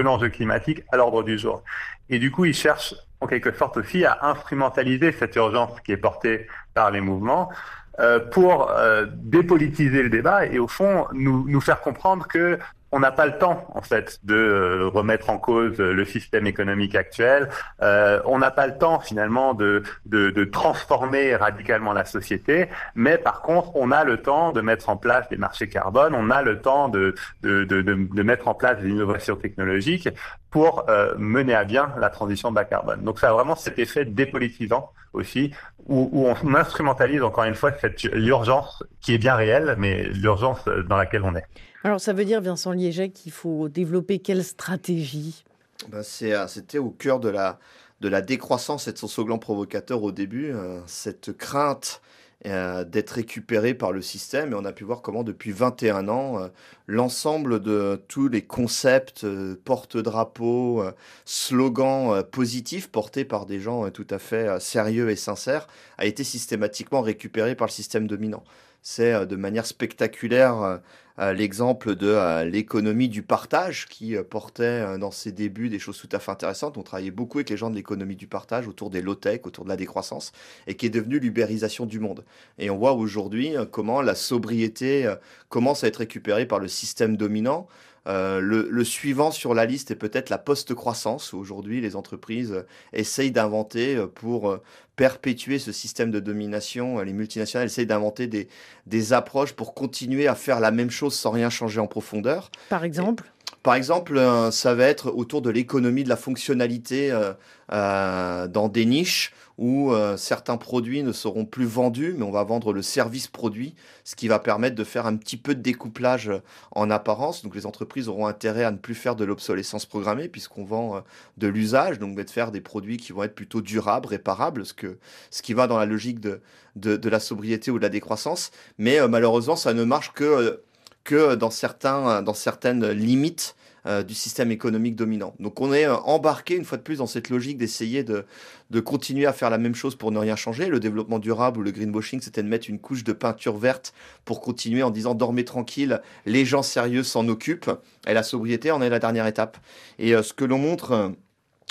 l'enjeu de, climatique à l'ordre du jour. Et du coup, ils cherchent en quelque sorte aussi à instrumentaliser cette urgence qui est portée par les mouvements euh, pour euh, dépolitiser le débat et au fond nous, nous faire comprendre que on n'a pas le temps en fait de euh, remettre en cause le système économique actuel. Euh, on n'a pas le temps finalement de, de, de, transformer radicalement la société, mais par contre on a le temps de mettre en place des marchés carbone, on a le temps de, de, de, mettre en place des innovations technologiques pour euh, mener à bien la transition bas carbone. Donc ça a vraiment cet effet dépolitisant aussi, où, où on instrumentalise encore une fois cette l'urgence qui est bien réelle, mais l'urgence dans laquelle on est. Alors ça veut dire, Vincent Liéget, qu'il faut développer quelle stratégie? Ben C'était au cœur de la, décroissance et de son slogan provocateur au début, euh, cette crainte euh, d'être récupéré par le système. Et on a pu voir comment depuis 21 ans, euh, l'ensemble de tous les concepts, euh, porte-drapeaux, euh, slogans euh, positifs portés par des gens tout à fait sérieux et sincères a été systématiquement récupéré par le système dominant. C'est de manière spectaculaire l'exemple de l'économie du partage qui portait dans ses débuts des choses tout à fait intéressantes. On travaillait beaucoup avec les gens de l'économie du partage autour des low-tech, autour de la décroissance, et qui est devenue l'ubérisation du monde. Et on voit aujourd'hui comment la sobriété commence à être récupérée par le système dominant. Euh, le, le, suivant sur la liste est peut-être la post-croissance. Aujourd'hui, les entreprises essayent d'inventer pour perpétuer ce système de domination. Les multinationales essayent d'inventer des, des approches pour continuer à faire la même chose sans rien changer en profondeur. Par exemple Et, par exemple, euh, ça va être autour de l'économie de la fonctionnalité euh, euh, dans des niches où certains produits ne seront plus vendus, mais on va vendre le service produit, ce qui va permettre de faire un petit peu de découplage en apparence. Donc les entreprises auront intérêt à ne plus faire de l'obsolescence programmée, puisqu'on vend de l'usage, donc de faire des produits qui vont être plutôt durables, réparables, ce, qui va dans la logique de, la sobriété ou de la décroissance. Mais malheureusement, ça ne marche que, que dans, certains, dans certaines limites euh, du système économique dominant. Donc on est euh, embarqué une fois de plus dans cette logique d'essayer de, de continuer à faire la même chose pour ne rien changer. Le développement durable ou le greenwashing, c'était de mettre une couche de peinture verte pour continuer en disant dormez tranquille, les gens sérieux s'en occupent. Et la sobriété en est la dernière étape. Et euh, ce que l'on montre...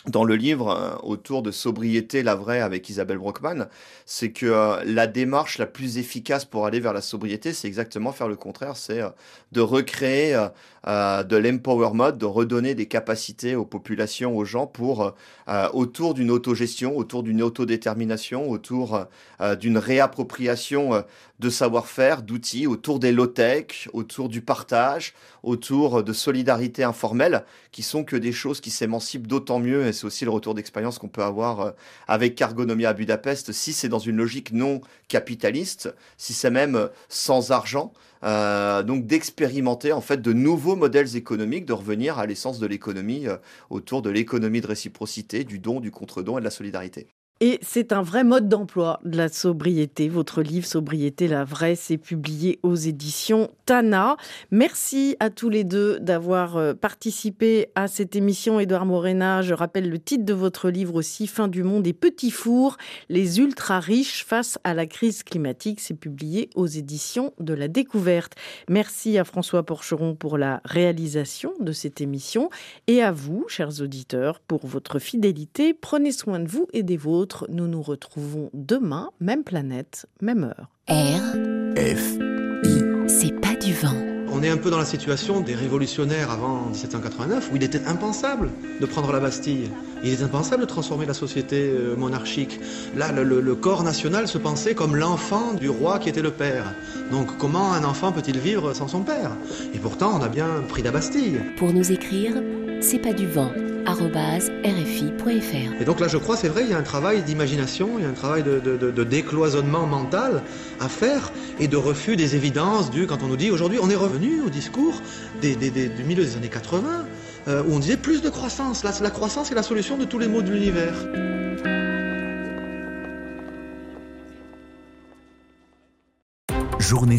Euh, dans le livre euh, autour de sobriété, la vraie, avec Isabelle Brockman, c'est que euh, la démarche la plus efficace pour aller vers la sobriété, c'est exactement faire le contraire, c'est euh, de recréer euh, de l'empowerment, de redonner des capacités aux populations, aux gens, pour euh, autour d'une autogestion, autour d'une autodétermination, autour euh, d'une réappropriation de savoir-faire, d'outils, autour des low-tech, autour du partage, autour de solidarité informelle, qui sont que des choses qui s'émancipent d'autant mieux, et c'est aussi le retour d'expérience qu'on peut avoir avec Cargonomia à Budapest, si c'est dans une logique non capitaliste, si c'est même sans argent, euh, donc d'expérimenter en fait de nouveaux modèles économiques, de revenir à l'essence de l'économie euh, autour de l'économie de réciprocité, du don, du contre-don et de la solidarité. Et c'est un vrai mode d'emploi de la sobriété. Votre livre Sobriété la vraie, c'est publié aux éditions Tana. Merci à tous les deux d'avoir euh, participé à cette émission. Édouard Morena, je rappelle le titre de votre livre aussi, Fin du monde et petits fours, les ultra riches face à la crise climatique. C'est publié aux éditions de la découverte. Merci à François Porcheron pour la réalisation de cette émission et à vous, chers auditeurs, pour votre fidélité. Prenez soin de vous et des vôtres. Nous nous retrouvons demain, même planète, même heure. R. F. I. C'est pas du vent. On est un peu dans la situation des révolutionnaires avant 1789 où il était impensable de prendre la Bastille. Il est impensable de transformer la société monarchique. Là, le, le, le corps national se pensait comme l'enfant du roi qui était le père. Donc comment un enfant peut-il vivre sans son père? Et pourtant, on a bien pris la Bastille. Pour nous écrire, c'est pas du vent rfi.fr. Et donc là, je crois, c'est vrai, il y a un travail d'imagination, il y a un travail de, de, de, de, décloisonnement mental à faire et de refus des évidences du, quand on nous dit aujourd'hui, on est revenu au discours des, des, des, du milieu des années 80, euh, où on disait plus de croissance. Là, la croissance est la solution de tous les maux de l'univers. Journée